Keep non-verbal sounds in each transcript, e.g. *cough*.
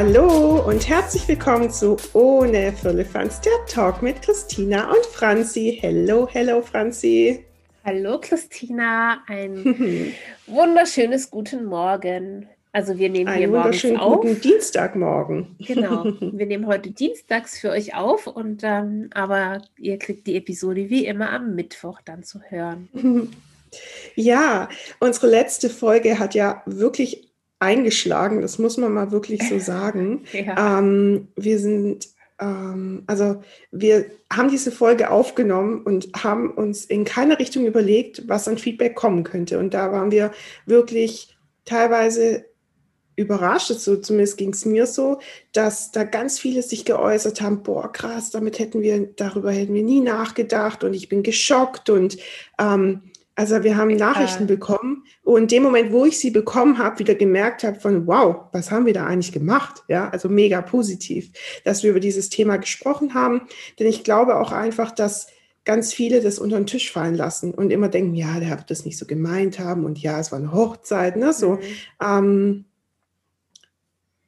Hallo und herzlich willkommen zu Ohne Firlefanz, der Talk mit Christina und Franzi. Hello, hello Franzi. Hallo Christina, ein *laughs* wunderschönes guten Morgen. Also wir nehmen Einen hier morgens wunderschönen auf. guten Dienstagmorgen. Genau, *laughs* wir nehmen heute dienstags für euch auf und ähm, aber ihr kriegt die Episode wie immer am Mittwoch dann zu hören. *laughs* Ja, unsere letzte Folge hat ja wirklich eingeschlagen, das muss man mal wirklich so *laughs* sagen. Ja. Ähm, wir sind, ähm, also wir haben diese Folge aufgenommen und haben uns in keine Richtung überlegt, was an Feedback kommen könnte. Und da waren wir wirklich teilweise überrascht, so zumindest ging es mir so, dass da ganz viele sich geäußert haben, boah, krass, damit hätten wir, darüber hätten wir nie nachgedacht und ich bin geschockt und ähm, also wir haben Nachrichten bekommen und in dem Moment, wo ich sie bekommen habe, wieder gemerkt habe von, wow, was haben wir da eigentlich gemacht? Ja, also mega positiv, dass wir über dieses Thema gesprochen haben, denn ich glaube auch einfach, dass ganz viele das unter den Tisch fallen lassen und immer denken, ja, der wird das nicht so gemeint haben und ja, es war eine Hochzeit, ne, so. Mhm. Ähm,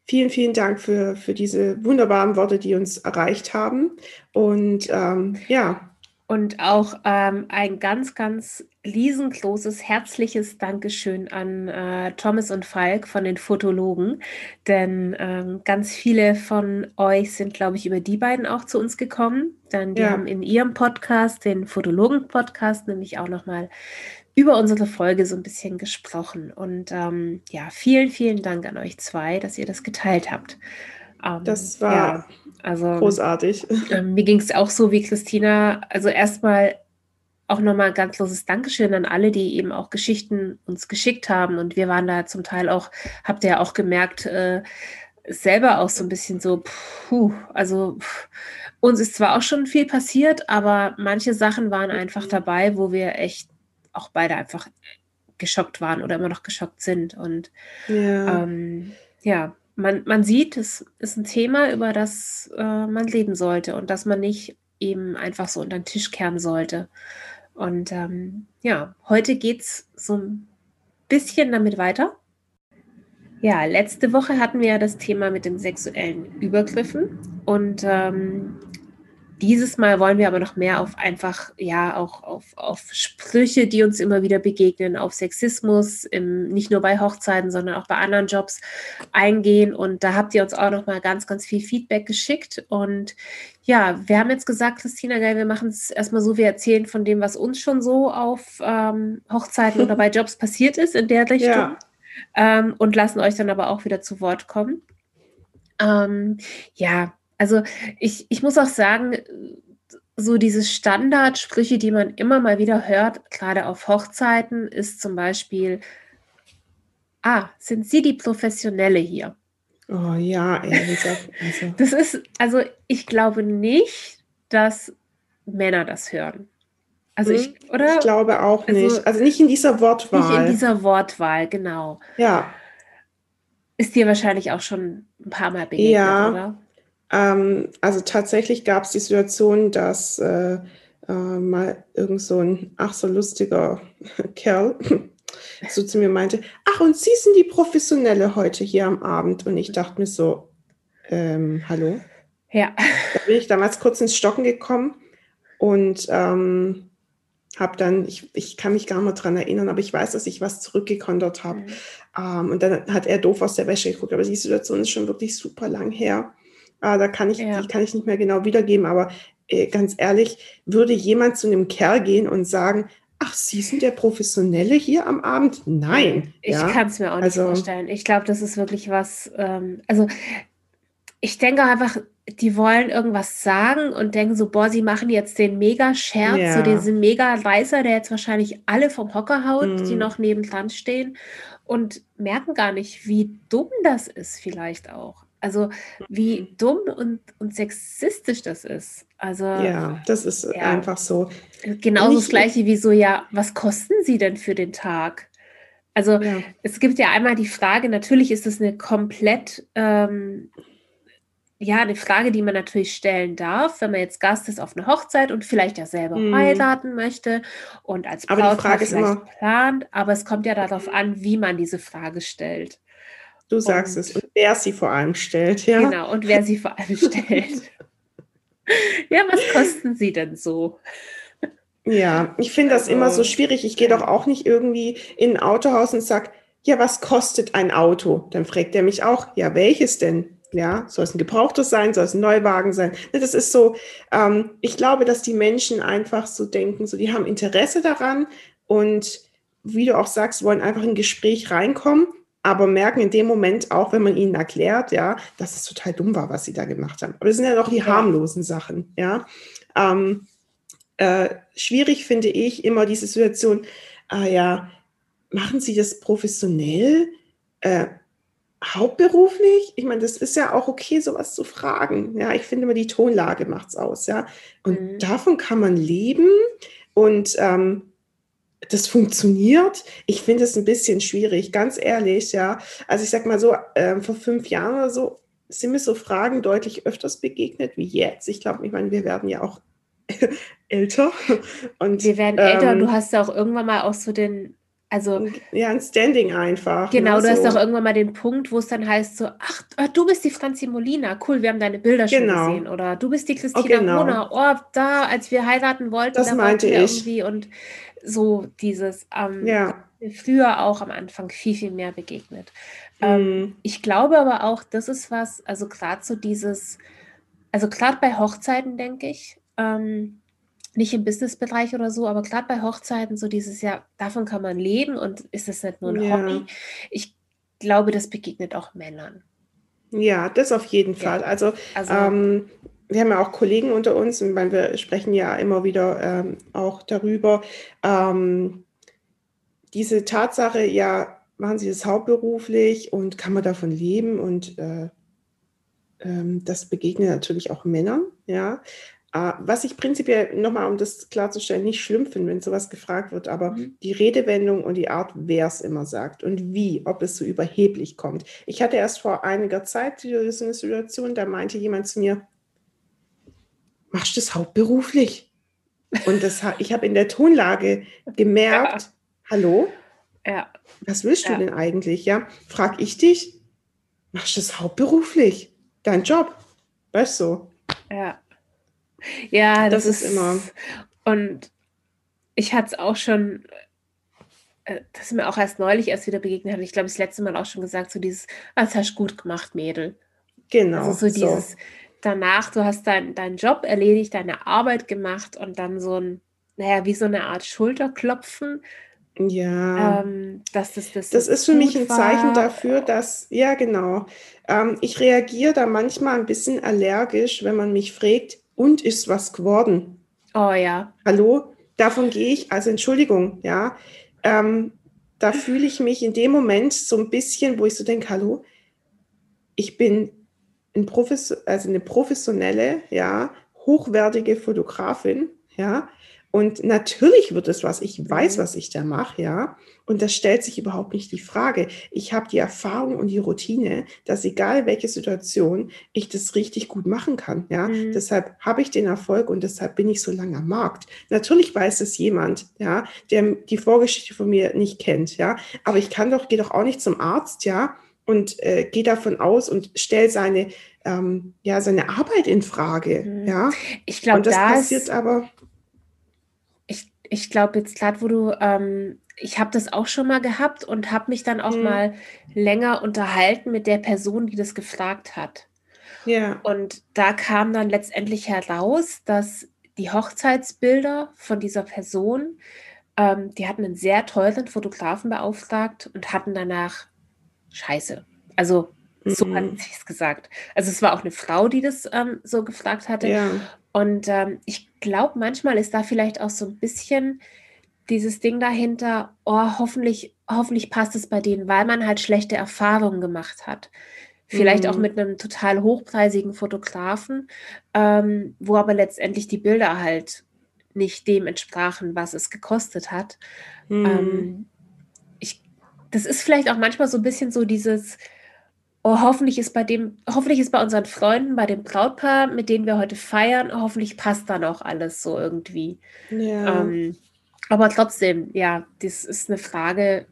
vielen, vielen Dank für, für diese wunderbaren Worte, die uns erreicht haben und ähm, ja, Und auch ähm, ein ganz, ganz riesengroßes, herzliches Dankeschön an äh, Thomas und Falk von den Fotologen. Denn ähm, ganz viele von euch sind, glaube ich, über die beiden auch zu uns gekommen. Denn die Ja. haben in ihrem Podcast, den Fotologen-Podcast, nämlich auch nochmal über unsere Folge so ein bisschen gesprochen. Und ähm, ja, vielen, vielen Dank an euch zwei, dass ihr das geteilt habt. Ähm, Das war ja, also großartig. ähm, mir ging es auch so wie Christina. Also erstmal auch nochmal ein ganz großes Dankeschön an alle, die eben auch Geschichten uns geschickt haben. Und wir waren da zum Teil auch, habt ihr ja auch gemerkt, äh, selber auch so ein bisschen so, puh, also pff, uns ist zwar auch schon viel passiert, aber manche Sachen waren einfach dabei, wo wir echt auch beide einfach geschockt waren oder immer noch geschockt sind. Und Ja. ähm, ja, man, man sieht, es ist ein Thema, über das äh, man reden sollte und dass man nicht eben einfach so unter den Tisch kehren sollte. Und ähm, ja, heute geht es so ein bisschen damit weiter. Ja, letzte Woche hatten wir ja das Thema mit den sexuellen Übergriffen und ähm, dieses Mal wollen wir aber noch mehr auf einfach, ja, auch auf, auf Sprüche, die uns immer wieder begegnen, auf Sexismus, im, nicht nur bei Hochzeiten, sondern auch bei anderen Jobs eingehen. Und da habt ihr uns auch noch mal ganz, ganz viel Feedback geschickt. Und ja, wir haben jetzt gesagt, Christina, geil, wir machen es erstmal so, wir erzählen von dem, was uns schon so auf ähm, Hochzeiten oder bei Jobs passiert ist in der Richtung. Ja. Ähm, und lassen euch dann aber auch wieder zu Wort kommen. Ähm, ja, also ich, ich muss auch sagen, so diese Standardsprüche, die man immer mal wieder hört, gerade auf Hochzeiten, ist zum Beispiel, ah, sind Sie die Professionelle hier? Oh ja, das ist- also, *laughs* Das ist, also ich glaube nicht, dass Männer das hören. Also ich, oder? Hm, ich glaube auch Also- nicht. Also nicht in dieser Wortwahl. nicht in dieser Wortwahl, genau. ja, Ist dir wahrscheinlich auch schon ein paar Mal begegnet, Ja. oder? Ähm, also tatsächlich gab es die Situation, dass äh, äh, mal irgend so ein ach so lustiger *laughs* Kerl *laughs* so zu mir meinte, ach und Sie sind die Professionelle heute hier am Abend. Und ich dachte mir so, ähm, hallo? Ja. Da bin ich damals kurz ins Stocken gekommen und ähm, habe dann, ich, ich kann mich gar nicht dran erinnern, aber ich weiß, dass ich was zurückgekontert habe. Ähm, und dann hat er doof aus der Wäsche geguckt, aber die Situation ist schon wirklich super lang her. Äh, da kann ich, Ja. die kann ich nicht mehr genau wiedergeben, aber äh, ganz ehrlich, würde jemand zu einem Kerl gehen und sagen, ach, Sie sind der Professionelle hier am Abend? Nein. Ich ja? kann es mir auch nicht Also- vorstellen. Ich glaube, das ist wirklich was, ähm, also ich denke einfach, die wollen irgendwas sagen und denken so, boah, sie machen jetzt den Mega-Scherz, Ja. so diesen Mega-Reißer, der jetzt wahrscheinlich alle vom Hocker haut, die Mhm. noch nebendran stehen und merken gar nicht, wie dumm das ist vielleicht auch. Also wie Mhm. dumm und, und sexistisch das ist. Also ja, das ist Ja. einfach so. genauso das gleiche wie so, ja, was kosten sie denn für den Tag? Also Ja. es gibt ja einmal die Frage, natürlich ist es eine komplett, ähm, ja, eine Frage, die man natürlich stellen darf, wenn man jetzt Gast ist auf einer Hochzeit und vielleicht ja selber Mhm. heiraten möchte und als ist vielleicht immer- plant, aber es kommt ja darauf an, wie man diese Frage stellt. Du sagst und, es. Und wer sie vor allem stellt, ja. Genau, und wer sie vor allem stellt. *laughs* ja, was kosten sie denn so? Ja, ich finde das also, immer so schwierig. Ich gehe doch auch nicht irgendwie in ein Autohaus und sage, ja, was kostet ein Auto? Dann fragt er mich auch, ja, welches denn? Ja, soll es ein gebrauchtes sein, soll es ein Neuwagen sein? Ne, das ist so, ähm, ich glaube, dass die Menschen einfach so denken, so die haben Interesse daran und wie du auch sagst, wollen einfach in ein Gespräch reinkommen, aber merken in dem Moment auch, wenn man ihnen erklärt, ja, dass es total dumm war, was sie da gemacht haben. Aber das sind ja doch die harmlosen Sachen, ja. Ähm, äh, schwierig finde ich immer diese Situation, ah ja, machen Sie das professionell? Äh, hauptberuflich? Ich meine, das ist ja auch okay, sowas zu fragen. Ja, ich finde immer, die Tonlage macht es aus, ja. Und mhm. davon kann man leben und ähm, das funktioniert. Ich finde es ein bisschen schwierig, ganz ehrlich, ja. Also ich sag mal so, äh, vor fünf Jahren oder so sind mir so Fragen deutlich öfters begegnet wie jetzt. Ich glaube, ich meine, wir werden ja auch *laughs* älter. Und, wir werden älter ähm, und du hast ja auch irgendwann mal auch so den also ja, ein Standing einfach. Genau, ne, du so. hast auch irgendwann mal den Punkt, wo es dann heißt so, ach, ah, du bist die Franzi Molina, cool, wir haben deine Bilder genau. schon gesehen. Oder du bist die oh, Christina oh, genau. Brunner, oh, da, als wir heiraten wollten, das da meinte ich. irgendwie und so dieses, ähm, ja. früher auch am Anfang viel, viel mehr begegnet. Mhm. Ähm, ich glaube aber auch, das ist was, also gerade so dieses, also gerade bei Hochzeiten, denke ich, ähm, nicht im Businessbereich oder so, aber gerade bei Hochzeiten so dieses Jahr, davon kann man leben und ist es nicht nur ein ja. Hobby. Ich glaube, das begegnet auch Männern. Ja, das auf jeden ja. Fall. Also, also ähm, wir haben ja auch Kollegen unter uns, und wir sprechen ja immer wieder ähm, auch darüber. Ähm, diese Tatsache, ja, machen Sie das hauptberuflich und kann man davon leben? Und äh, ähm, das begegnet natürlich auch Männern, ja. Uh, was ich prinzipiell nochmal, um das klarzustellen, nicht schlimm finde, wenn sowas gefragt wird, aber mhm. die Redewendung und die Art, wer es immer sagt und wie, ob es so überheblich kommt. Ich hatte erst vor einiger Zeit so eine Situation, da meinte jemand zu mir, machst du das hauptberuflich? Und das, ich habe in der Tonlage gemerkt, ja. *laughs* hallo? Ja. Was willst du ja. denn eigentlich? Ja, frag ich dich, machst du das hauptberuflich? Dein Job? Weißt du? Ja. Ja, das, das ist, immer. Und ich hatte es auch schon, äh, das ist mir auch erst neulich erst wieder begegnet hat. Ich glaube, das letzte Mal auch schon gesagt, so dieses, was hast du gut gemacht, Mädel. Genau. Also so dieses, so. danach, du hast dein, deinen Job erledigt, deine Arbeit gemacht und dann so ein, naja, wie so eine Art Schulterklopfen. Ja. Ähm, dass das, das, das ist für mich ein Zeichen war. dafür, dass, ja, genau. Ähm, ich reagiere da manchmal ein bisschen allergisch, wenn man mich fragt, und ist was geworden. Oh ja. Hallo? Davon gehe ich, also Entschuldigung, ja. Ähm, da fühle ich mich in dem Moment so ein bisschen, wo ich so denke, hallo, ich bin ein Profes also eine professionelle, ja, hochwertige Fotografin, ja, und natürlich wird es was. Ich weiß, mhm. was ich da mache, ja. Und das stellt sich überhaupt nicht die Frage. Ich habe die Erfahrung und die Routine, dass egal welche Situation ich das richtig gut machen kann, ja. Mhm. Deshalb habe ich den Erfolg und deshalb bin ich so lange am Markt. Natürlich weiß es jemand, ja, der die Vorgeschichte von mir nicht kennt, ja. Aber ich kann doch, gehe doch auch nicht zum Arzt, ja, und äh, gehe davon aus und stelle seine ähm, ja seine Arbeit in Frage, mhm. ja. Ich glaube, das passiert aber ich glaube jetzt gerade, wo du, ähm, ich habe das auch schon mal gehabt und habe mich dann auch mhm. mal länger unterhalten mit der Person, die das gefragt hat. Ja. Und da kam dann letztendlich heraus, dass die Hochzeitsbilder von dieser Person, ähm, die hatten einen sehr teuren Fotografen beauftragt und hatten danach Scheiße. Also so mhm. hat sie es gesagt. Also es war auch eine Frau, die das ähm, so gefragt hatte. Ja. Und ähm, ich glaube, manchmal ist da vielleicht auch so ein bisschen dieses Ding dahinter, oh, hoffentlich, hoffentlich passt es bei denen, weil man halt schlechte Erfahrungen gemacht hat. Vielleicht mhm. auch mit einem total hochpreisigen Fotografen, ähm, wo aber letztendlich die Bilder halt nicht dem entsprachen, was es gekostet hat. Mhm. Ähm, ich, das ist vielleicht auch manchmal so ein bisschen so dieses, oh, hoffentlich ist bei dem, hoffentlich ist bei unseren Freunden, bei dem Brautpaar, mit denen wir heute feiern, hoffentlich passt dann auch alles so irgendwie. Ja. Ähm, aber trotzdem, ja, das ist eine Frage.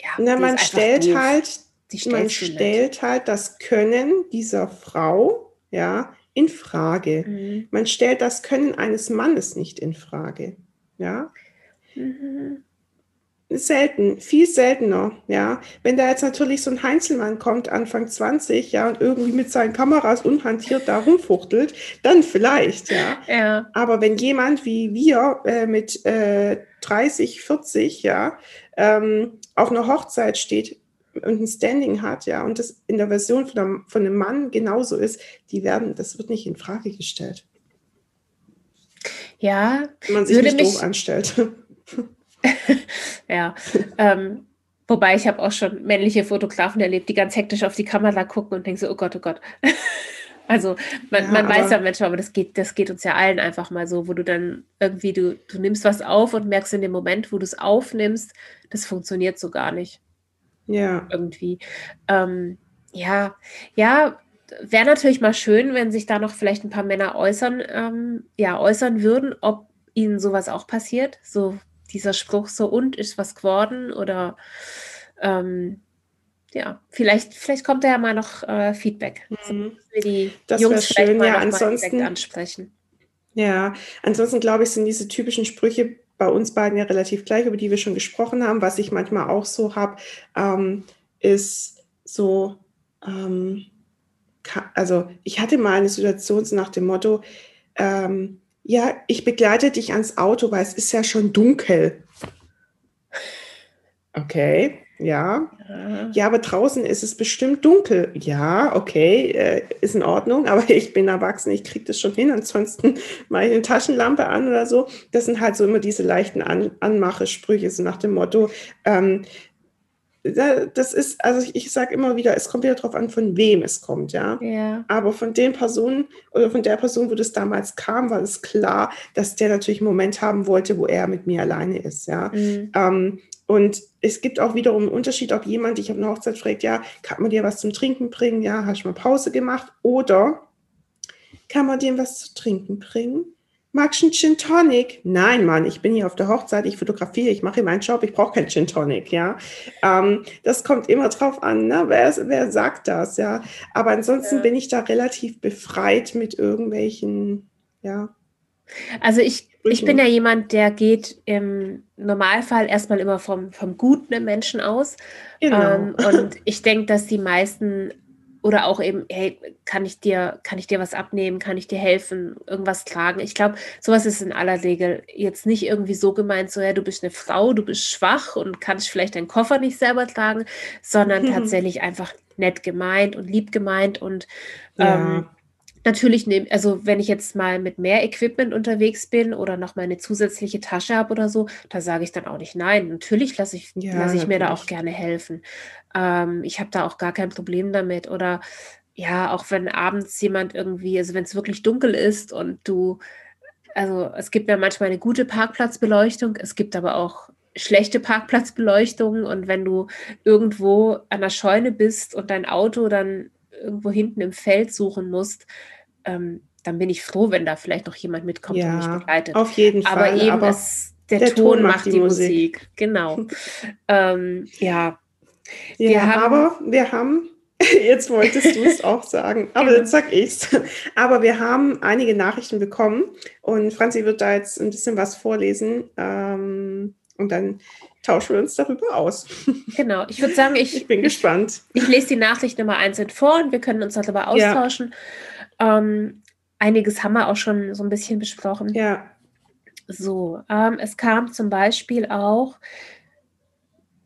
Ja, Na, man stellt doof. halt man stellt halt das Können dieser Frau, ja, in Frage. Mhm. Man stellt das Können eines Mannes nicht in Frage, ja. Mhm. Selten, viel seltener, ja. Wenn da jetzt natürlich so ein Heinzelmann kommt, Anfang 20, ja, und irgendwie mit seinen Kameras unhantiert da rumfuchtelt, dann vielleicht, ja. ja. Aber wenn jemand wie wir äh, mit äh, 30, 40, ja, ähm, auf einer Hochzeit steht und ein Standing hat, ja, und das in der Version von einem, von einem Mann genauso ist, die werden, das wird nicht in Frage gestellt. Ja, wenn man sich nicht mich, doof anstellt. *laughs* *laughs* ja. Ähm, wobei ich habe auch schon männliche Fotografen erlebt, die ganz hektisch auf die Kamera gucken und denken so, oh Gott, oh Gott. *laughs* also man, ja, man weiß ja manchmal, aber das geht, das geht uns ja allen einfach mal so, wo du dann irgendwie, du, du nimmst was auf und merkst in dem Moment, wo du es aufnimmst, das funktioniert so gar nicht. Ja. Irgendwie. Ähm, ja, ja, wäre natürlich mal schön, wenn sich da noch vielleicht ein paar Männer äußern, ähm, ja, äußern würden, ob ihnen sowas auch passiert. So dieser Spruch so und ist was geworden oder ähm, ja, vielleicht, vielleicht kommt da ja mal noch äh, Feedback. Mhm. wir die das Jungs schön, ja, ansonsten ansprechen. Ja, ansonsten glaube ich, sind diese typischen Sprüche bei uns beiden ja relativ gleich, über die wir schon gesprochen haben. Was ich manchmal auch so habe, ähm, ist so, ähm, also ich hatte mal eine Situation so nach dem Motto, ähm, ja, ich begleite dich ans Auto, weil es ist ja schon dunkel. Okay, ja. Ja, ja aber draußen ist es bestimmt dunkel. Ja, okay, äh, ist in Ordnung, *laughs* aber ich bin erwachsen, ich kriege das schon hin. Ansonsten mache ich eine Taschenlampe an oder so. Das sind halt so immer diese leichten an Anmachesprüche, so nach dem Motto, ähm, das ist, also ich, ich sage immer wieder, es kommt wieder darauf an, von wem es kommt, ja? ja. Aber von den Personen oder von der Person, wo das damals kam, war es klar, dass der natürlich einen Moment haben wollte, wo er mit mir alleine ist, ja. Mhm. Ähm, und es gibt auch wiederum einen Unterschied, ob jemand dich auf einer Hochzeit fragt, ja, kann man dir was zum Trinken bringen? Ja, hast du mal Pause gemacht? Oder kann man dir was zu trinken bringen? Magst du einen Gin Tonic? Nein, Mann, ich bin hier auf der Hochzeit, ich fotografiere, ich mache meinen Job, ich brauche keinen Gin Tonic, ja. Ähm, das kommt immer drauf an, ne? wer, wer sagt das, ja. Aber ansonsten ja. bin ich da relativ befreit mit irgendwelchen, ja. Also ich, ich bin ja jemand, der geht im Normalfall erstmal immer vom, vom Guten im Menschen aus. Genau. Ähm, und ich denke, dass die meisten oder auch eben, hey, kann ich dir, kann ich dir was abnehmen, kann ich dir helfen, irgendwas tragen? Ich glaube, sowas ist in aller Regel jetzt nicht irgendwie so gemeint, so ja, du bist eine Frau, du bist schwach und kannst vielleicht deinen Koffer nicht selber tragen, sondern *laughs* tatsächlich einfach nett gemeint und lieb gemeint und ja. ähm, Natürlich nehme, also wenn ich jetzt mal mit mehr Equipment unterwegs bin oder noch mal eine zusätzliche Tasche habe oder so, da sage ich dann auch nicht nein. Natürlich lasse ich, ja, lasse ich mir da auch gerne helfen. Ähm, ich habe da auch gar kein Problem damit. Oder ja, auch wenn abends jemand irgendwie, also wenn es wirklich dunkel ist und du, also es gibt ja manchmal eine gute Parkplatzbeleuchtung, es gibt aber auch schlechte Parkplatzbeleuchtung und wenn du irgendwo an der Scheune bist und dein Auto dann irgendwo hinten im Feld suchen musst, ähm, dann bin ich froh, wenn da vielleicht noch jemand mitkommt ja, und mich begleitet. Auf jeden Fall. Aber eben aber es, der, der, Ton, Ton macht, die, Musik. Musik. Genau. *laughs* ähm, ja. Ja, wir haben, aber wir haben, *laughs* jetzt wolltest du es auch sagen, *laughs* aber genau. jetzt sag ich's. Aber wir haben einige Nachrichten bekommen und Franzi wird da jetzt ein bisschen was vorlesen. Ähm, und dann tauschen wir uns darüber aus. Genau, ich würde sagen, ich, ich bin gespannt. Ich, ich, lese die Nachricht Nummer einzeln vor und wir können uns darüber austauschen. Ja. Ähm, einiges haben wir auch schon so ein bisschen besprochen. Ja. So, ähm, es kam zum Beispiel auch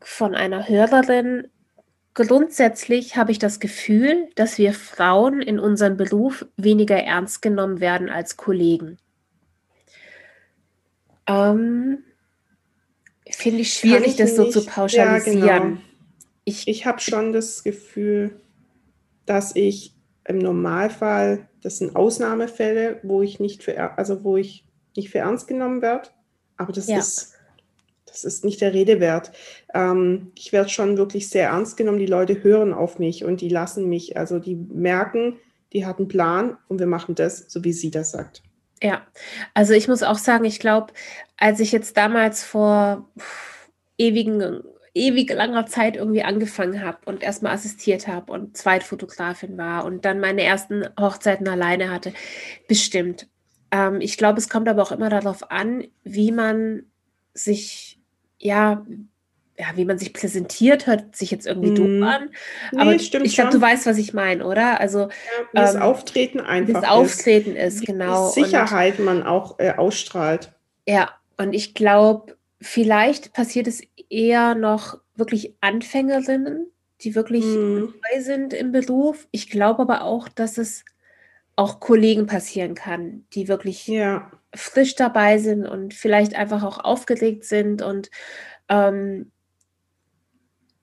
von einer Hörerin, grundsätzlich habe ich das Gefühl, dass wir Frauen in unserem Beruf weniger ernst genommen werden als Kollegen. Ähm, Finde ich schwierig, ich das so nicht, zu pauschalisieren. Ja, genau. Ich, ich habe schon das Gefühl, dass ich im Normalfall, das sind Ausnahmefälle, wo ich nicht für, also wo ich nicht für ernst genommen werde, aber das ja. ist das ist nicht der Rede wert. Ähm, ich werde schon wirklich sehr ernst genommen. Die Leute hören auf mich und die lassen mich, also die merken, die hat einen Plan und wir machen das, so wie sie das sagt. Ja, also ich muss auch sagen, ich glaube, als ich jetzt damals vor ewigen, ewig langer Zeit irgendwie angefangen habe und erstmal assistiert habe und Zweitfotografin war und dann meine ersten Hochzeiten alleine hatte. Bestimmt. Ähm, ich glaube, es kommt aber auch immer darauf an, wie man sich, ja, ja, wie man sich präsentiert, hört sich jetzt irgendwie mm. doof an. Nee, aber ich glaube, du weißt, was ich meine, oder? Also ja, das ähm, Auftreten einfach. Das Auftreten ist, ist genau. Sicherheit und, man auch äh, ausstrahlt. Ja, und ich glaube, vielleicht passiert es eher noch wirklich Anfängerinnen, die wirklich mm. neu sind im Beruf. Ich glaube aber auch, dass es auch Kollegen passieren kann, die wirklich ja. frisch dabei sind und vielleicht einfach auch aufgeregt sind und ähm,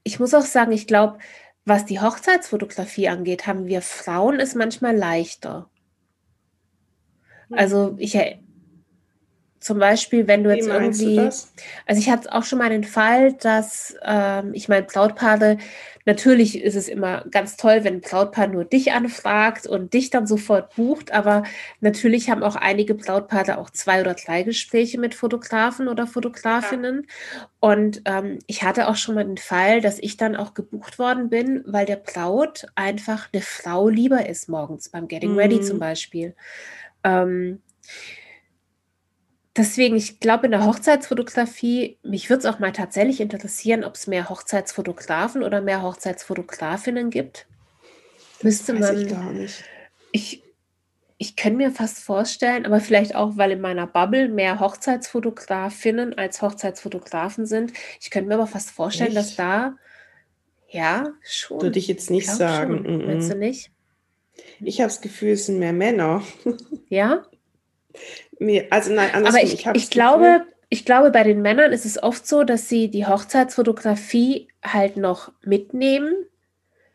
ich muss auch sagen, ich glaube, was die Hochzeitsfotografie angeht, haben wir Frauen es manchmal leichter. Hm. Also ich zum Beispiel, wenn du jetzt irgendwie, also ich hatte auch schon mal den Fall, dass ähm, ich meine Brautpaare Natürlich ist es immer ganz toll, wenn ein Brautpaar nur dich anfragt und dich dann sofort bucht, aber natürlich haben auch einige Brautpaare auch zwei oder drei Gespräche mit Fotografen oder Fotografinnen. Ja. Und ähm, ich hatte auch schon mal den Fall, dass ich dann auch gebucht worden bin, weil der Braut einfach eine Frau lieber ist morgens beim Getting mhm. Ready zum Beispiel. Ähm, Deswegen, ich glaube, in der Hochzeitsfotografie, mich würde es auch mal tatsächlich interessieren, ob es mehr Hochzeitsfotografen oder mehr Hochzeitsfotografinnen gibt. Das Müsste man. Ich gar nicht. Ich, ich kann mir fast vorstellen, aber vielleicht auch, weil in meiner Bubble mehr Hochzeitsfotografinnen als Hochzeitsfotografen sind. Ich könnte mir aber fast vorstellen, Echt? dass da, ja, schon. Würde ich jetzt nicht sagen. Schon. Mm -mm. Meinst du nicht? Ich habe das Gefühl, es sind mehr Männer. Ja? *laughs* Also nein, andersrum. Aber ich, ich, ich glaube, ich glaube, bei den Männern ist es oft so, dass sie die Hochzeitsfotografie halt noch mitnehmen,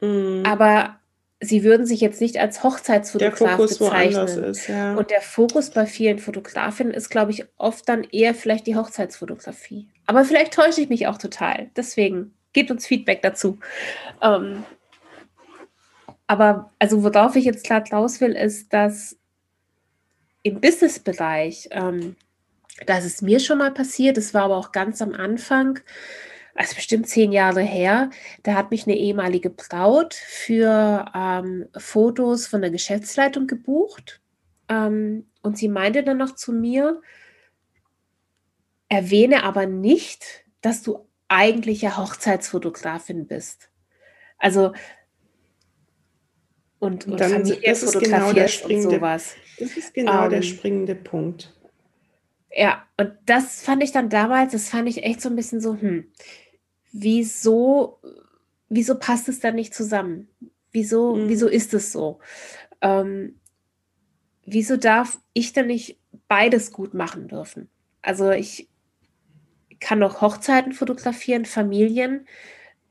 mm. aber sie würden sich jetzt nicht als Hochzeitsfotograf bezeichnen. Ist, ja. Und der Fokus bei vielen Fotografinnen ist, glaube ich, oft dann eher vielleicht die Hochzeitsfotografie. Aber vielleicht täusche ich mich auch total. Deswegen gebt uns Feedback dazu. Ähm, aber also worauf ich jetzt klar raus will, ist, dass im Business-Bereich, ähm, das ist mir schon mal passiert, das war aber auch ganz am Anfang, also bestimmt zehn Jahre her, da hat mich eine ehemalige Braut für ähm, Fotos von der Geschäftsleitung gebucht. Ähm, und sie meinte dann noch zu mir, erwähne aber nicht, dass du eigentlich ja Hochzeitsfotografin bist. Also und, und dann, Familie das ist genau der springende, sowas. Das ist genau ähm, der springende Punkt. Ja, und das fand ich dann damals, das fand ich echt so ein bisschen so, hm, wieso, wieso passt es dann nicht zusammen? Wieso, mhm. wieso ist es so? Ähm, wieso darf ich dann nicht beides gut machen dürfen? Also ich kann noch Hochzeiten fotografieren, Familien,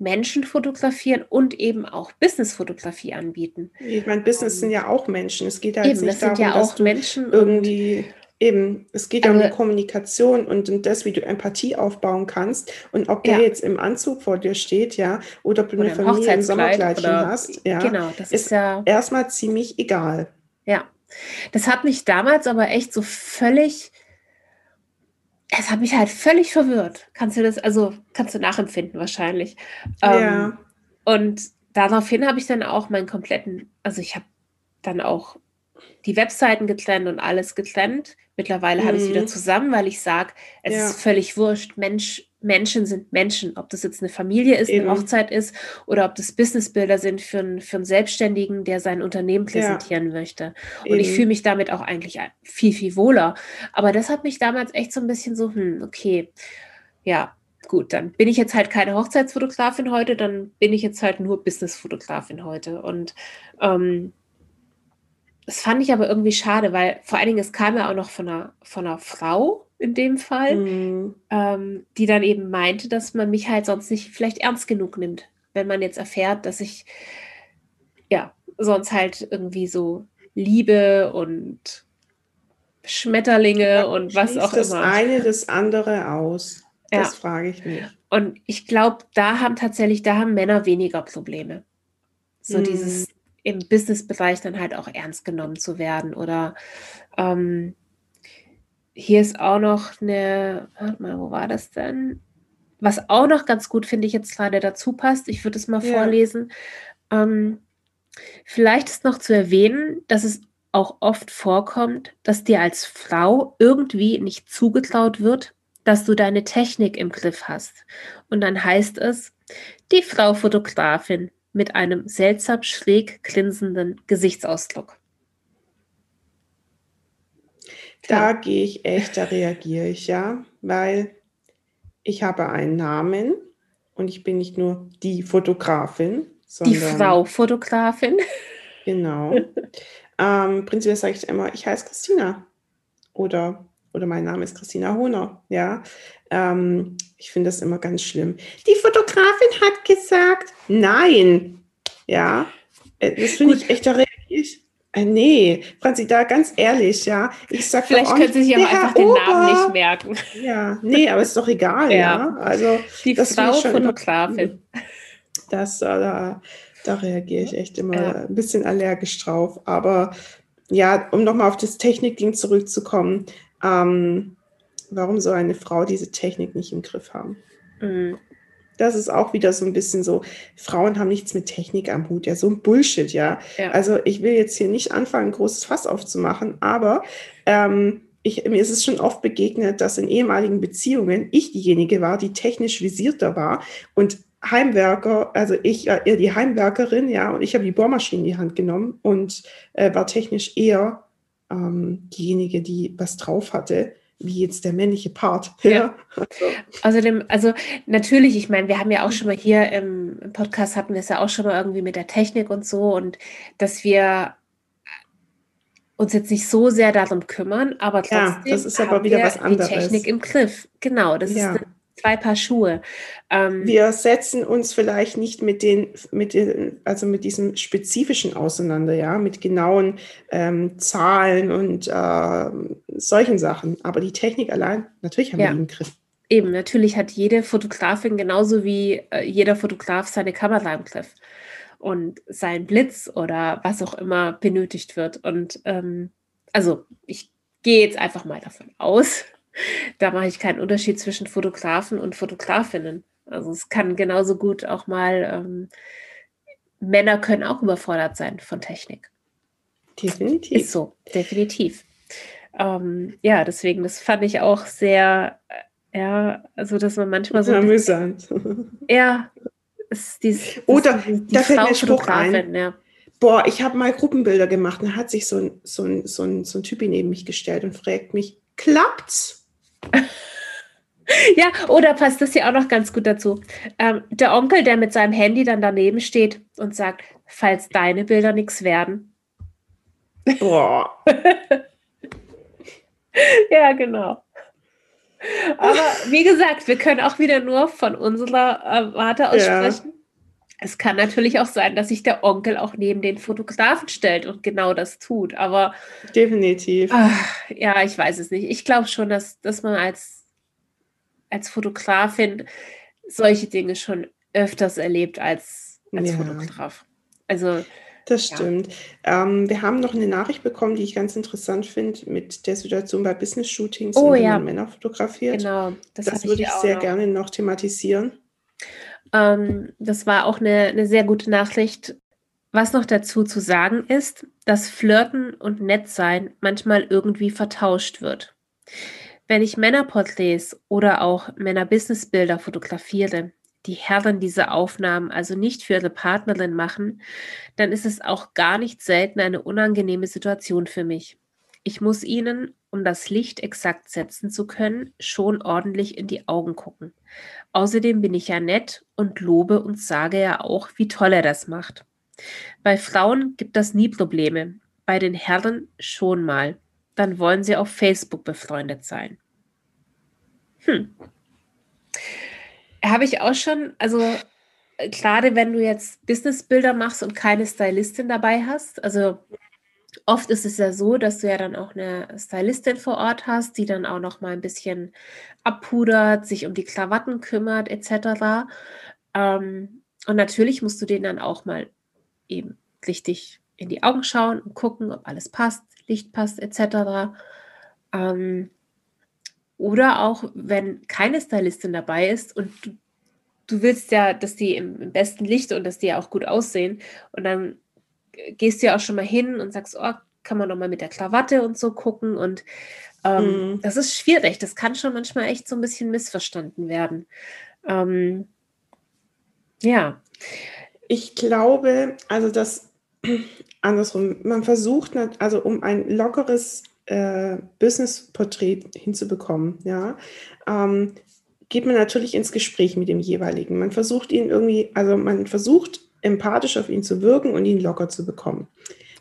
Menschen fotografieren und eben auch Business-Fotografie anbieten. Ich meine, Business sind ja auch Menschen. Es geht ja halt eben, nicht darum, ja dass du Menschen irgendwie eben, es geht ja um die Kommunikation und um das, wie du Empathie aufbauen kannst. Und ob der ja. jetzt im Anzug vor dir steht, ja, oder ob du oder eine Familie im Sommerkleidchen oder, hast, ja, genau, das ist, ist ja erstmal ziemlich egal. Ja, das hat mich damals aber echt so völlig es hat mich halt völlig verwirrt. Kannst du das, also kannst du nachempfinden wahrscheinlich. Ja. Ähm, und daraufhin habe ich dann auch meinen kompletten, also ich habe dann auch die Webseiten getrennt und alles getrennt. Mittlerweile mhm. habe ich es wieder zusammen, weil ich sage, es ja. ist völlig wurscht. Mensch, Menschen sind Menschen. Ob das jetzt eine Familie ist, Eben. eine Hochzeit ist oder ob das Businessbilder sind für, einen, für einen Selbstständigen, der sein Unternehmen präsentieren ja. möchte. Und Eben. ich fühle mich damit auch eigentlich viel, viel wohler. Aber das hat mich damals echt so ein bisschen so, hm, okay, ja, gut, dann bin ich jetzt halt keine Hochzeitsfotografin heute, dann bin ich jetzt halt nur Businessfotografin heute. Und ähm, das fand ich aber irgendwie schade, weil vor allen Dingen, es kam ja auch noch von einer, von einer Frau in dem Fall, mhm. ähm, die dann eben meinte, dass man mich halt sonst nicht vielleicht ernst genug nimmt, wenn man jetzt erfährt, dass ich ja sonst halt irgendwie so Liebe und Schmetterlinge und was auch das immer. Das eine das andere aus. Das ja. frage ich mich. Und ich glaube, da haben tatsächlich, da haben Männer weniger Probleme. So mhm. dieses im Businessbereich dann halt auch ernst genommen zu werden oder ähm, hier ist auch noch eine, warte mal, wo war das denn? was auch noch ganz gut, finde ich, jetzt gerade dazu passt, ich würde es mal ja. vorlesen. Ähm, vielleicht ist noch zu erwähnen, dass es auch oft vorkommt, dass dir als Frau irgendwie nicht zugetraut wird, dass du deine Technik im Griff hast. Und dann heißt es, die Frau Fotografin mit einem seltsam schräg grinsenden Gesichtsausdruck. Da gehe ich echt, da reagiere ich ja, weil ich habe einen Namen und ich bin nicht nur die Fotografin, sondern die Frau Fotografin. *laughs* Genau. ähm, prinzipiell sage ich immer, ich heiße Christina oder oder mein Name ist Christina Hohner. Ja, ähm, ich finde das immer ganz schlimm. Die Fotografin hat gesagt, nein. Ja, äh, das finde ich echt, da ich. Äh, nee, Franzi, da ganz ehrlich, ja. Ich sag Vielleicht können Sie sich auch einfach den Namen nicht merken. Ja, nee, aber ist doch egal, *laughs* ja. ja. Also, die das Frau Fotografin. *laughs* Das, äh, da, da reagiere ich echt immer ja. ein bisschen allergisch drauf. Aber ja, um nochmal auf das Technikding zurückzukommen, ähm, warum soll eine Frau diese Technik nicht im Griff haben? Mhm. Das ist auch wieder so ein bisschen so, Frauen haben nichts mit Technik am Hut. Ja, so ein Bullshit, ja. ja. Also ich will jetzt hier nicht anfangen, ein großes Fass aufzumachen, aber ähm, ich, mir ist es schon oft begegnet, dass in ehemaligen Beziehungen ich diejenige war, die technisch visierter war und Heimwerker, also ich äh, eher die Heimwerkerin, ja, und ich habe die Bohrmaschine in die Hand genommen und äh, war technisch eher ähm, diejenige, die was drauf hatte, wie jetzt der männliche Part. Ja. ja. Also. Außerdem, also natürlich, ich meine, wir haben ja auch schon mal hier im, im Podcast hatten wir es ja auch schon mal irgendwie mit der Technik und so und dass wir uns jetzt nicht so sehr darum kümmern, aber trotzdem ja, das ist aber wieder was anderes. die Technik im Griff. Genau, das ja. ist zwei Paar Schuhe. Ähm, wir setzen uns vielleicht nicht mit den, mit den, also mit diesem spezifischen auseinander, ja, mit genauen ähm, Zahlen und äh, solchen Sachen. Aber die Technik allein, natürlich haben ja. wir die im Griff. Eben, natürlich hat jede Fotografin genauso wie äh, jeder Fotograf seine Kamera im Griff und sein Blitz oder was auch immer benötigt wird. Und ähm, also ich gehe jetzt einfach mal davon aus, *laughs* da mache ich keinen Unterschied zwischen Fotografen und Fotografinnen. Also es kann genauso gut auch mal, ähm, Männer können auch überfordert sein von Technik. Definitiv. Ist so, definitiv. Ähm, ja, deswegen, das fand ich auch sehr, äh, ja, also dass man manchmal so. Amüsant. Ja, ist dies, Oder die, die da fällt mir Spruch ein. Ja. Boah, ich habe mal Gruppenbilder gemacht und da hat sich so ein, so, ein, so, ein, so ein Typi neben mich gestellt und fragt mich, klappt's? *laughs* Ja, oder passt das hier auch noch ganz gut dazu. Ähm, der Onkel, der mit seinem Handy dann daneben steht und sagt, falls deine Bilder nichts werden. Boah. *laughs* *laughs* ja, genau. Aber wie gesagt, wir können auch wieder nur von unserer äh, Warte aus ja. sprechen. Es kann natürlich auch sein, dass sich der Onkel auch neben den Fotografen stellt und genau das tut. Aber definitiv. Ach, ja, ich weiß es nicht. Ich glaube schon, dass, dass man als, als Fotografin solche Dinge schon öfters erlebt als als ja. Fotograf. Also das stimmt. Ja. Ähm, wir haben noch eine Nachricht bekommen, die ich ganz interessant finde, mit der Situation bei Business-Shootings, oh, ja. man Männer fotografiert. Genau. Das, das würde ich, ich sehr noch. gerne noch thematisieren. Ähm, das war auch eine, eine sehr gute Nachricht. Was noch dazu zu sagen ist, dass Flirten und Nettsein manchmal irgendwie vertauscht wird. Wenn ich Männerporträts oder auch Männer-Business-Bilder fotografiere, die Herren diese Aufnahmen also nicht für ihre Partnerin machen, dann ist es auch gar nicht selten eine unangenehme Situation für mich. Ich muss ihnen, um das Licht exakt setzen zu können, schon ordentlich in die Augen gucken. Außerdem bin ich ja nett und lobe und sage ja auch, wie toll er das macht. Bei Frauen gibt das nie Probleme, bei den Herren schon mal. Dann wollen sie auf Facebook befreundet sein. Hm. Habe ich auch schon, also äh, gerade wenn du jetzt Businessbilder machst und keine Stylistin dabei hast, also oft ist es ja so, dass du ja dann auch eine Stylistin vor Ort hast, die dann auch noch mal ein bisschen abpudert, sich um die Krawatten kümmert etc. Ähm, und natürlich musst du denen dann auch mal eben richtig in die Augen schauen und gucken, ob alles passt, Licht passt etc. Ähm, oder auch, wenn keine Stylistin dabei ist und du, du willst ja, dass die im, im, besten Licht und dass die ja auch gut aussehen. Und dann gehst du ja auch schon mal hin und sagst, oh, kann man noch mal mit der Klawatte und so gucken. Und ähm, mhm. das ist schwierig. Das kann schon manchmal echt so ein bisschen missverstanden werden. Ähm, ja. Ich glaube, also das andersrum, man versucht, also um ein lockeres äh, Business-Porträt hinzubekommen, ja, ähm, geht man natürlich ins Gespräch mit dem jeweiligen. Man versucht ihn irgendwie, also man versucht empathisch auf ihn zu wirken und ihn locker zu bekommen.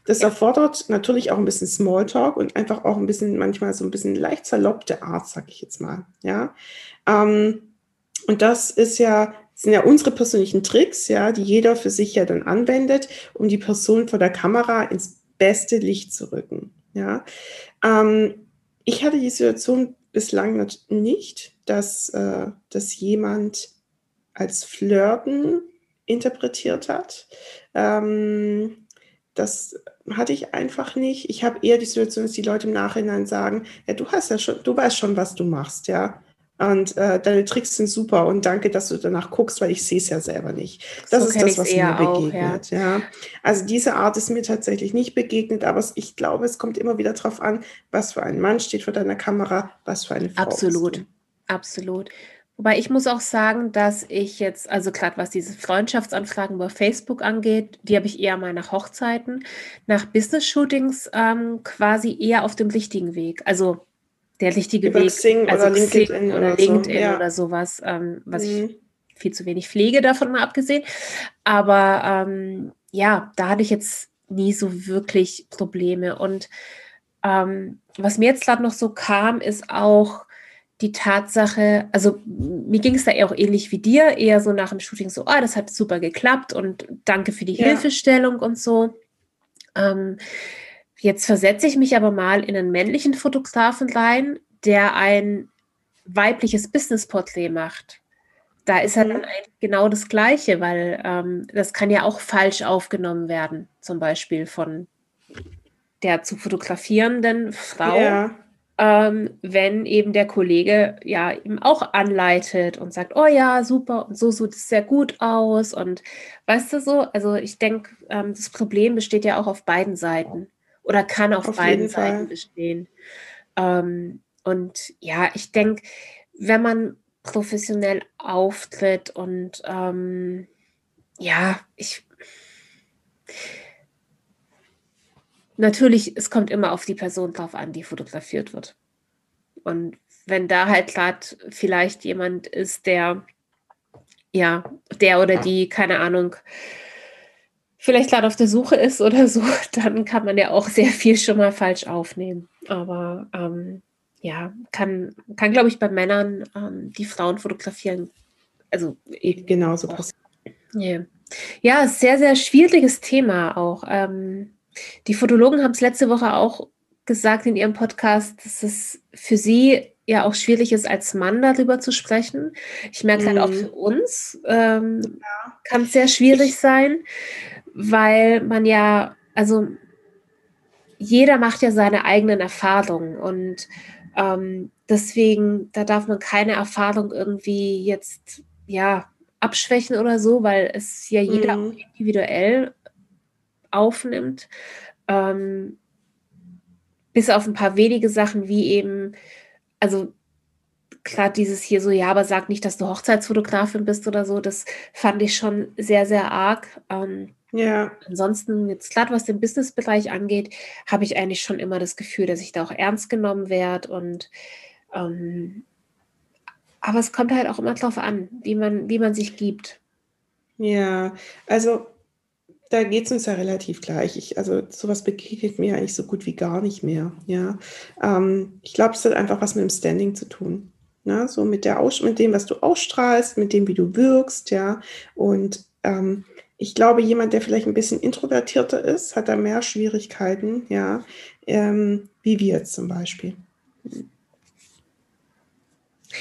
Das erfordert natürlich auch ein bisschen Smalltalk und einfach auch ein bisschen, manchmal so ein bisschen leicht zerloppte Art, sag ich jetzt mal. Ja. Ähm, und das ist ja, sind ja unsere persönlichen Tricks, ja, die jeder für sich ja dann anwendet, um die Person vor der Kamera ins beste Licht zu rücken. Ja. Ähm, ich hatte die Situation bislang nicht, dass, äh, dass jemand als Flirten interpretiert hat. Ähm, das hatte ich einfach nicht. Ich habe eher die Situation, dass die Leute im Nachhinein sagen, ja, du hast ja schon, du weißt schon, was du machst, ja. Und äh, deine Tricks sind super und danke, dass du danach guckst, weil ich sehe es ja selber nicht. Das so ist das, was mir begegnet. Auch, ja. ja. Also diese Art ist mir tatsächlich nicht begegnet, aber ich glaube, es kommt immer wieder darauf an, was für ein Mann steht vor deiner Kamera, was für eine Frau. Absolut, absolut. Wobei ich muss auch sagen, dass ich jetzt, also gerade was diese Freundschaftsanfragen über Facebook angeht, die habe ich eher mal nach Hochzeiten, nach Business-Shootings ähm, quasi eher auf dem richtigen Weg. Also der richtige Über Weg, Xing also oder LinkedIn, oder, oder, LinkedIn so. ja. oder sowas, ähm, was mhm. ich viel zu wenig pflege, davon mal abgesehen. Aber ähm, ja, da hatte ich jetzt nie so wirklich Probleme. Und ähm, was mir jetzt gerade noch so kam, ist auch, die Tatsache, also mir ging es da eher auch ähnlich wie dir, eher so nach dem Shooting so, ah, das hat super geklappt und danke für die ja. Hilfestellung und so. Ähm, jetzt versetze ich mich aber mal in einen männlichen Fotografen rein, der ein weibliches Business-Porträt macht. Da ist mhm. dann genau das Gleiche, weil ähm, das kann ja auch falsch aufgenommen werden, zum Beispiel von der zu fotografierenden Frau. Ja ähm, wenn eben der Kollege ja eben auch anleitet und sagt, oh ja, super und so sieht es sehr gut aus und weißt du so, also ich denke, ähm, das Problem besteht ja auch auf beiden Seiten oder kann auf, auf beiden Seiten Fall. bestehen. Ähm, und ja, ich denke, wenn man professionell auftritt und ähm, ja, ich natürlich, es kommt immer auf die Person drauf an, die fotografiert wird. Und wenn da halt gerade vielleicht jemand ist, der, ja, der oder die, keine Ahnung, vielleicht gerade auf der Suche ist oder so, *laughs* dann kann man ja auch sehr viel schon mal falsch aufnehmen. Aber ähm, ja, kann, kann glaube ich, bei Männern, ähm, die Frauen fotografieren, also genauso passieren. Yeah. Ja, sehr, sehr schwieriges Thema auch. Ähm, die Fotologen haben es letzte Woche auch gesagt in ihrem Podcast, dass es für sie ja auch schwierig ist, als Mann darüber zu sprechen. Ich merke mhm. halt auch mhm. für uns ähm, ja. kann es sehr schwierig sein, weil man ja, also jeder macht ja seine eigenen Erfahrungen und ähm, deswegen, da darf man keine Erfahrung irgendwie jetzt, ja, abschwächen oder so, weil es ja jeder mhm. individuell aufnimmt. Ähm, bis auf ein paar wenige Sachen wie eben, also klar, dieses hier so, ja, aber sag nicht, dass du Hochzeitsfotografin bist oder so, das fand ich schon sehr, sehr arg. Ähm, ja. Ansonsten, jetzt gerade was den Businessbereich angeht, habe ich eigentlich schon immer das Gefühl, dass ich da auch ernst genommen werde und ähm, aber es kommt halt auch immer drauf an, wie man, wie man sich gibt. Ja, also da geht es uns ja relativ gleich. Ich, also sowas begegnet mir eigentlich so gut wie gar nicht mehr. Ja, ähm, ich glaube, es hat einfach was mit dem Standing zu tun. Ne? So mit der Aus mit dem, was du ausstrahlst, mit dem, wie du wirkst, ja. Und ähm, ich glaube, jemand, der vielleicht ein bisschen introvertierter ist, hat da mehr Schwierigkeiten, ja, ähm, wie wir jetzt zum Beispiel.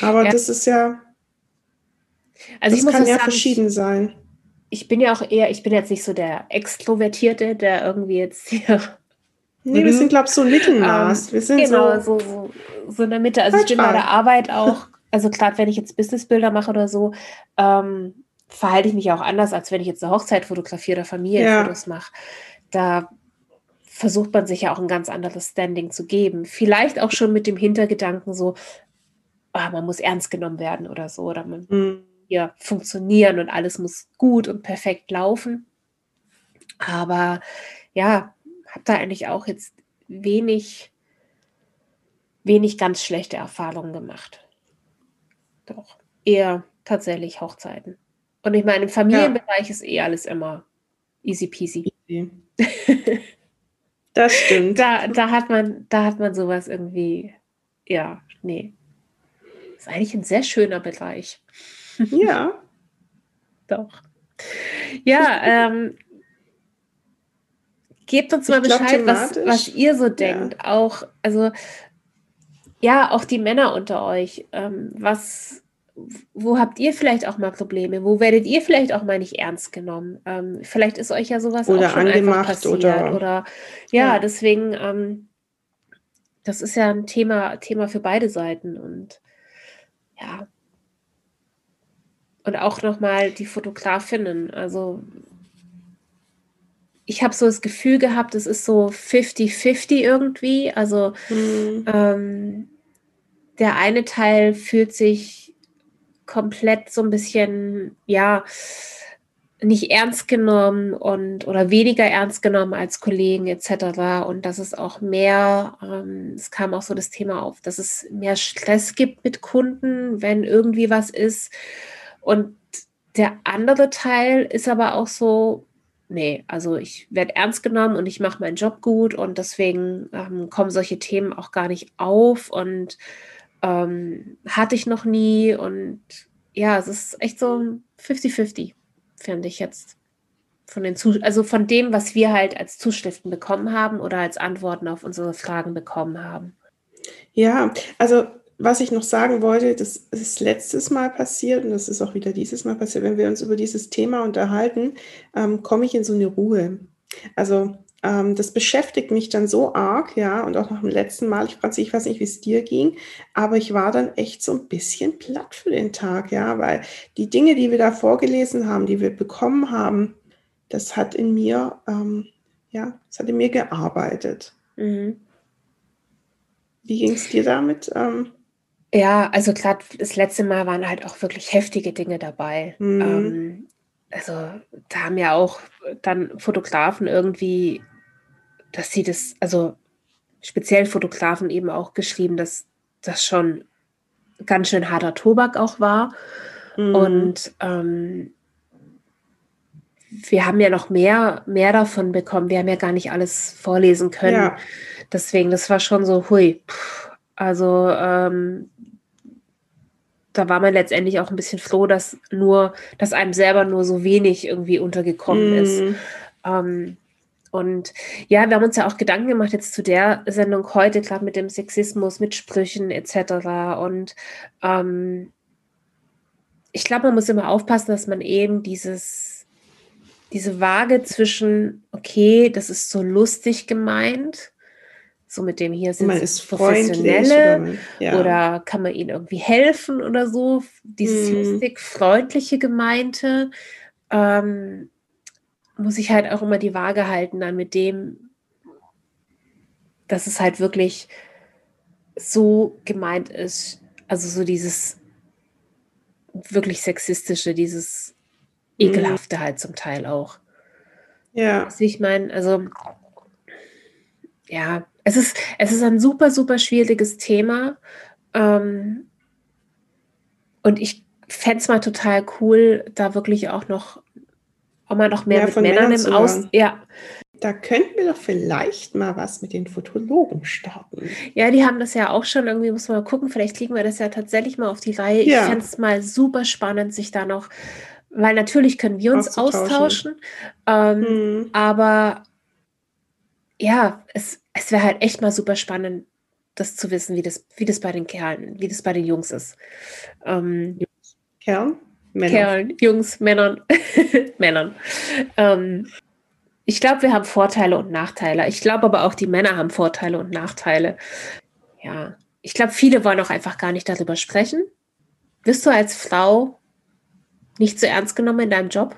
Aber ja. das ist ja, also das kann ja sagen, verschieden sein ich bin ja auch eher, ich bin jetzt nicht so der Extrovertierte, der irgendwie jetzt hier Nee, wir sind, glaube ich, so ein Mittelmaß. Ähm, wir sind genau, so, so, so in der Mitte. Also ich bin bei der Arbeit auch, also gerade wenn ich jetzt Businessbilder mache oder so, ähm, verhalte ich mich auch anders, als wenn ich jetzt eine Hochzeit fotografiere oder Familienfotos ja. mache. Da versucht man sich ja auch ein ganz anderes Standing zu geben. Vielleicht auch schon mit dem Hintergedanken so, ah, man muss ernst genommen werden oder so, oder man mhm. ja funktionieren und alles muss gut und perfekt laufen. Aber ja, habe da eigentlich auch jetzt wenig, wenig ganz schlechte Erfahrungen gemacht. Doch, eher tatsächlich Hochzeiten. Und ich meine, im Familienbereich ja. ist eh alles immer easy peasy. Easy. *laughs* Das stimmt. Da, da, hat man, da hat man sowas irgendwie, ja, nee. Das ist eigentlich ein sehr schöner Bereich. *laughs* Ja. Doch. Ja, ähm, gebt uns mal Bescheid, was, was ihr so denkt. Ja. Auch, also, ja, auch die Männer unter euch. Ähm, was, wo habt ihr vielleicht auch mal Probleme? Wo werdet ihr vielleicht auch mal nicht ernst genommen? Ähm, vielleicht ist euch ja sowas oder auch schon angemacht passiert. Oder, oder ja, ja, deswegen, ähm, das ist ja ein Thema, Thema für beide Seiten und ja. Und auch nochmal die Fotografinnen. Also ich habe so das Gefühl gehabt, es ist so 50-50 irgendwie. Also mhm. ähm, der eine Teil fühlt sich komplett so ein bisschen, ja, nicht ernst genommen und oder weniger ernst genommen als Kollegen etc. Und dass es auch mehr, ähm, es kam auch so das Thema auf, dass es mehr Stress gibt mit Kunden, wenn irgendwie was ist. Und der andere Teil ist aber auch so, nee, also ich werde ernst genommen und ich mache meinen Job gut und deswegen ähm, kommen solche Themen auch gar nicht auf und ähm, hatte ich noch nie und ja, es ist echt so 50-50, finde ich jetzt. Von den Zus also von dem, was wir halt als Zuschriften bekommen haben oder als Antworten auf unsere Fragen bekommen haben. Ja, also was ich noch sagen wollte, das ist letztes Mal passiert und das ist auch wieder dieses Mal passiert, wenn wir uns über dieses Thema unterhalten, ähm, komme ich in so eine Ruhe. Also ähm, das beschäftigt mich dann so arg, ja, und auch nach dem letzten Mal, ich, Franzi, ich weiß nicht, wie es dir ging, aber ich war dann echt so ein bisschen platt für den Tag, ja, weil die Dinge, die wir da vorgelesen haben, die wir bekommen haben, das hat in mir, ähm, ja, das hat in mir gearbeitet. Mhm. Wie ging es dir damit? Ähm, ja, also gerade das letzte Mal waren halt auch wirklich heftige Dinge dabei. Mhm. Ähm, also da haben ja auch dann Fotografen irgendwie, dass sie das, also speziell Fotografen eben auch geschrieben, dass das schon ganz schön harter Tobak auch war. Mhm. Und ähm, wir haben ja noch mehr, mehr davon bekommen. Wir haben ja gar nicht alles vorlesen können. Ja. Deswegen, das war schon so, hui. Also ähm, da war man letztendlich auch ein bisschen froh, dass nur, dass einem selber nur so wenig irgendwie untergekommen mm. ist. Ähm, und ja, wir haben uns ja auch Gedanken gemacht jetzt zu der Sendung heute, gerade mit dem Sexismus, mit Sprüchen etc. Und ähm, ich glaube, man muss immer aufpassen, dass man eben dieses, diese Waage zwischen, okay, das ist so lustig gemeint, so mit dem hier sind ist Professionelle oder, ja. oder, kann man ihnen irgendwie helfen oder so. Dieses mm. lustig freundliche Gemeinte ähm, muss ich halt auch immer die Waage halten dann mit dem, dass es halt wirklich so gemeint ist. Also so dieses wirklich sexistische, dieses mhm. ekelhafte halt zum Teil auch. Ja. Was ich meine, also ja, es ist, es ist ein super, super schwieriges Thema. Ähm, und ich fände es mal total cool, da wirklich auch noch, auch mal noch mehr, mehr mit Männern, Männern im Aus. Ja. Da könnten wir doch vielleicht mal was mit den Fotologen starten. Ja, die haben das ja auch schon irgendwie, muss man mal gucken, vielleicht kriegen wir das ja tatsächlich mal auf die Reihe. Ja. Ich fände es mal super spannend, sich da noch, weil natürlich können wir uns austauschen, ähm, hm. aber ja, es, es wäre halt echt mal super spannend, das zu wissen, wie das, wie das bei den Kerlen, wie das bei den Jungs ist. Ähm, Kerlen? Männern. Kerlen, Jungs, Männern, *laughs* Männern. Ähm, ich glaube, wir haben Vorteile und Nachteile. Ich glaube aber auch, die Männer haben Vorteile und Nachteile. Ja, ich glaube, viele wollen auch einfach gar nicht darüber sprechen. Bist du als Frau nicht so ernst genommen in deinem Job?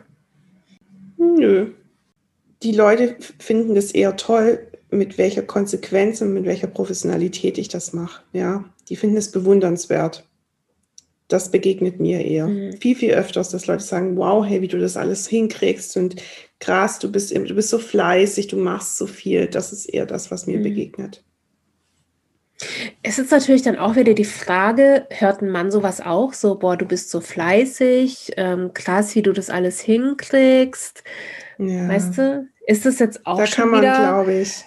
Nö. Die Leute finden das eher toll, mit welcher Konsequenz und mit welcher Professionalität ich das mache. Ja, die finden es bewundernswert. Das begegnet mir eher mhm. viel, viel öfters, dass Leute sagen, wow, hey, wie du das alles hinkriegst und krass, du bist, du bist so fleißig, du machst so viel. Das ist eher das, was mir mhm. begegnet. Es ist natürlich dann auch wieder die Frage, hört ein Mann sowas auch? So, boah, du bist so fleißig, ähm, krass, wie du das alles hinkriegst. Ja. Weißt du, ist das jetzt auch da schon kann man, glaube ich.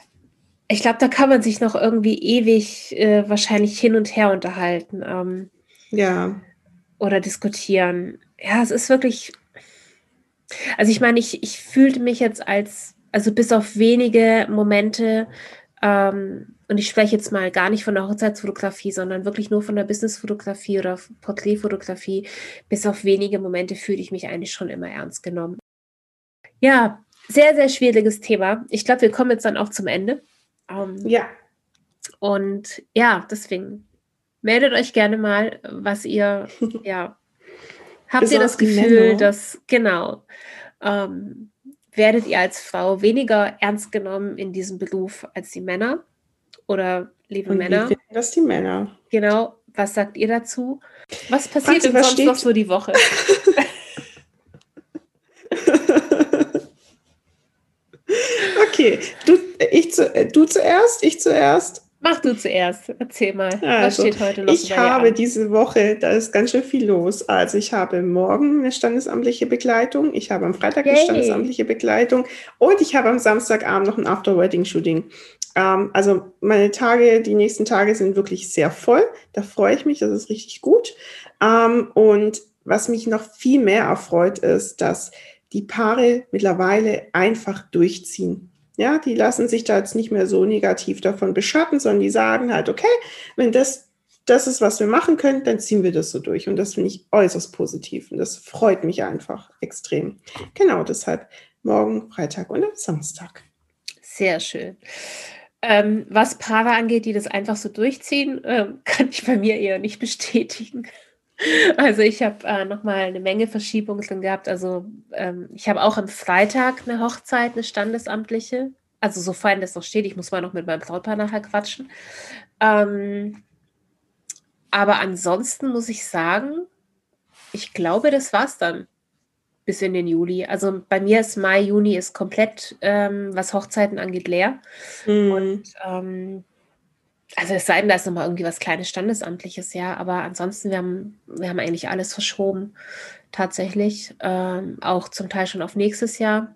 Ich glaube, da kann man sich noch irgendwie ewig äh, wahrscheinlich hin und her unterhalten. Ähm, ja. Oder diskutieren. Ja, es ist wirklich. Also ich meine, ich, ich fühlte mich jetzt als, also bis auf wenige Momente ähm, und ich spreche jetzt mal gar nicht von der Hochzeitsfotografie, sondern wirklich nur von der Businessfotografie oder Porträtfotografie. Bis auf wenige Momente fühle ich mich eigentlich schon immer ernst genommen. Ja, sehr, sehr schwieriges Thema. Ich glaube, wir kommen jetzt dann auch zum Ende. Ähm, ja. Und ja, deswegen meldet euch gerne mal, was ihr, *laughs* ja, habt ihr das Gefühl, dass, genau, ähm, werdet ihr als Frau weniger ernst genommen in diesem Beruf als die Männer? Oder liebe Und Männer? Wie finden das die Männer? Genau. Was sagt ihr dazu? Was passiert denn sonst noch so die Woche? *laughs* okay, du, ich zu, äh, du zuerst, ich zuerst. Mach du zuerst, erzähl mal. Also, was steht heute noch? Ich habe diese Woche, da ist ganz schön viel los. Also ich habe morgen eine standesamtliche Begleitung, ich habe am Freitag Yay. eine standesamtliche Begleitung und ich habe am Samstagabend noch ein After-Wedding-Shooting. Ähm, also meine Tage, die nächsten Tage sind wirklich sehr voll. Da freue ich mich, das ist richtig gut. Ähm, und was mich noch viel mehr erfreut, ist, dass die Paare mittlerweile einfach durchziehen. Ja, die lassen sich da jetzt nicht mehr so negativ davon beschatten, sondern die sagen halt, okay, wenn das das ist, was wir machen können, dann ziehen wir das so durch. Und das finde ich äußerst positiv. Und das freut mich einfach extrem. Genau, deshalb morgen, Freitag und Samstag. Sehr schön. Ähm, was Paare angeht, die das einfach so durchziehen, ähm, *laughs* kann ich bei mir eher nicht bestätigen. Also ich habe äh, nochmal eine Menge Verschiebungen drin gehabt. Also ähm, ich habe auch am Freitag eine Hochzeit, eine standesamtliche. Also sofern das noch steht, ich muss mal noch mit meinem Brautpaar nachher quatschen. Ähm, aber ansonsten muss ich sagen, ich glaube, das war's dann bis in den Juli. Also bei mir ist Mai, Juni ist komplett, ähm, was Hochzeiten angeht, leer. Mhm. Und ähm, also es sei denn, da ist nochmal irgendwie was kleines Standesamtliches, ja, aber ansonsten, wir haben, wir haben eigentlich alles verschoben, tatsächlich. Ähm, auch zum Teil schon auf nächstes Jahr.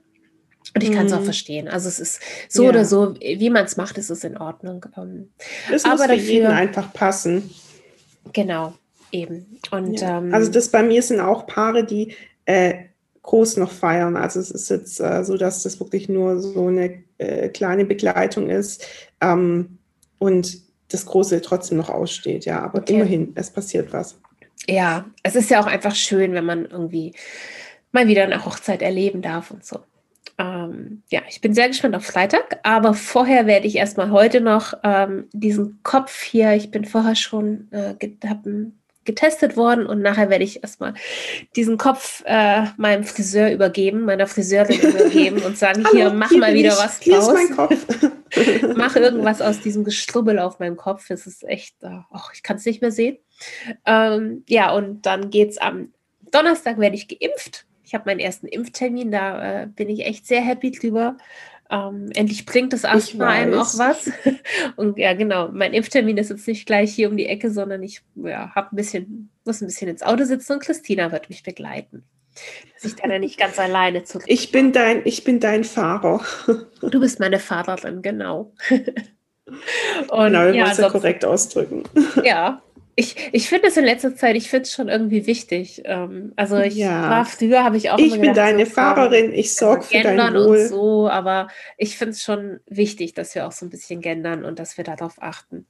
Und ich kann es auch mhm. verstehen. Also es ist so ja. oder so, wie man es macht, ist es in Ordnung. Ähm, es aber muss für dafür, jeden einfach passen. Genau, eben. Und, ja. ähm, also das bei mir sind auch Paare, die äh, groß noch feiern. Also es ist jetzt äh, so, dass das wirklich nur so eine äh, kleine Begleitung ist. Ähm, und das Große trotzdem noch aussteht, ja. Aber okay. immerhin, es passiert was. Ja, es ist ja auch einfach schön, wenn man irgendwie mal wieder eine Hochzeit erleben darf und so. Ähm, ja, ich bin sehr gespannt auf Freitag, aber vorher werde ich erstmal heute noch ähm, diesen Kopf hier, ich bin vorher schon, äh, habe getestet worden und nachher werde ich erstmal diesen Kopf äh, meinem Friseur übergeben, meiner Friseurin übergeben und sagen, *laughs* Hallo, hier, mach hier mal wieder ich. was hier draus. Ist mein Kopf. *laughs* mach irgendwas aus diesem Gestrubbel auf meinem Kopf. Es ist echt, oh, ich kann es nicht mehr sehen. Ähm, ja, und dann geht es am Donnerstag, werde ich geimpft. Ich habe meinen ersten Impftermin, da äh, bin ich echt sehr happy drüber. Ähm, endlich bringt das Asthma einem auch was. *laughs* Und ja, genau, mein Impftermin ist jetzt nicht gleich hier um die Ecke, sondern ich ja, hab ein bisschen, muss ein bisschen ins Auto sitzen und Christina wird mich begleiten. Dass ich dann ja nicht ganz alleine zurück. Ich bin dein, ich bin dein Fahrer. *laughs* Du bist meine Fahrerin, genau. Und, genau, wir ja, es ja korrekt ausdrücken. Ja, ich, ich finde es in letzter Zeit, ich finde es schon irgendwie wichtig. Ähm, also ich ja. war früher, habe ich auch Ich bin gedacht, deine so, Fahrerin, ich sorge für dein Wohl. Und so, aber ich finde es schon wichtig, dass wir auch so ein bisschen gendern und dass wir darauf achten.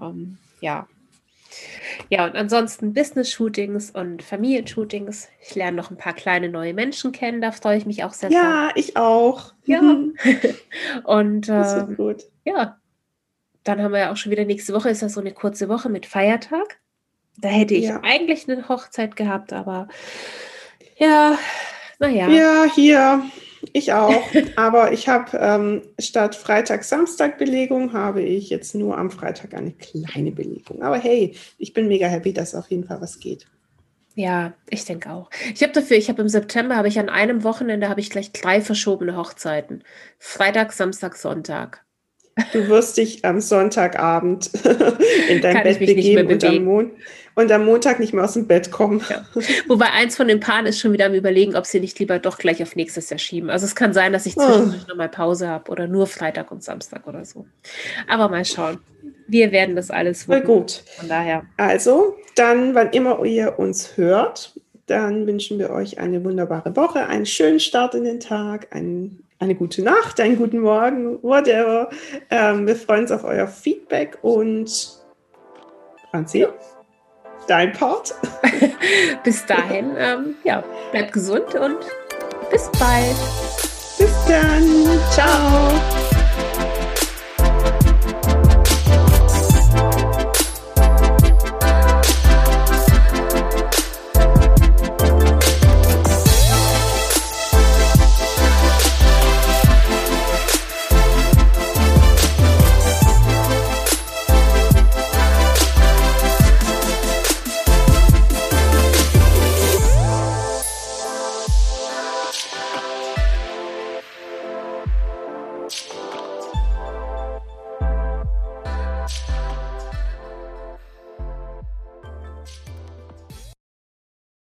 Ähm, ja. Ja, und ansonsten Business-Shootings und Familienshootings. Ich lerne noch ein paar kleine neue Menschen kennen, da freue ich mich auch sehr Ja, drauf. ich auch. Ja. Mhm. *laughs* und äh, gut. ja, dann haben wir ja auch schon wieder nächste Woche, ist das so eine kurze Woche mit Feiertag. Da hätte ich ja. eigentlich eine Hochzeit gehabt, aber ja, naja. Ja, hier ich auch. *laughs* Aber ich habe ähm, statt Freitag-Samstag-Belegung habe ich jetzt nur am Freitag eine kleine Belegung. Aber hey, ich bin mega happy, dass auf jeden Fall was geht. Ja, ich denke auch. Ich habe dafür, ich habe im September, habe ich an einem Wochenende, habe ich gleich drei verschobene Hochzeiten. Freitag, Samstag, Sonntag. Du wirst dich am Sonntagabend *laughs* in dein Kann Bett begeben und am, Mon und am, Montag nicht mehr aus dem Bett kommen. Ja. Wobei eins von den Paaren ist schon wieder am überlegen, ob sie nicht lieber doch gleich auf nächstes Jahr schieben. Also es kann sein, dass ich oh. zwischendurch oh. nochmal Pause habe oder nur Freitag und Samstag oder so. Aber mal schauen. Wir werden das alles Na gut. Von daher. Also, dann, wann immer ihr uns hört, dann wünschen wir euch eine wunderbare Woche, einen schönen Start in den Tag, einen eine gute Nacht, einen guten Morgen, whatever. Ähm, wir freuen uns auf euer Feedback und Franzi, dein Part. *laughs* bis dahin, ähm, ja, bleibt gesund und bis bald. Bis dann. Ciao.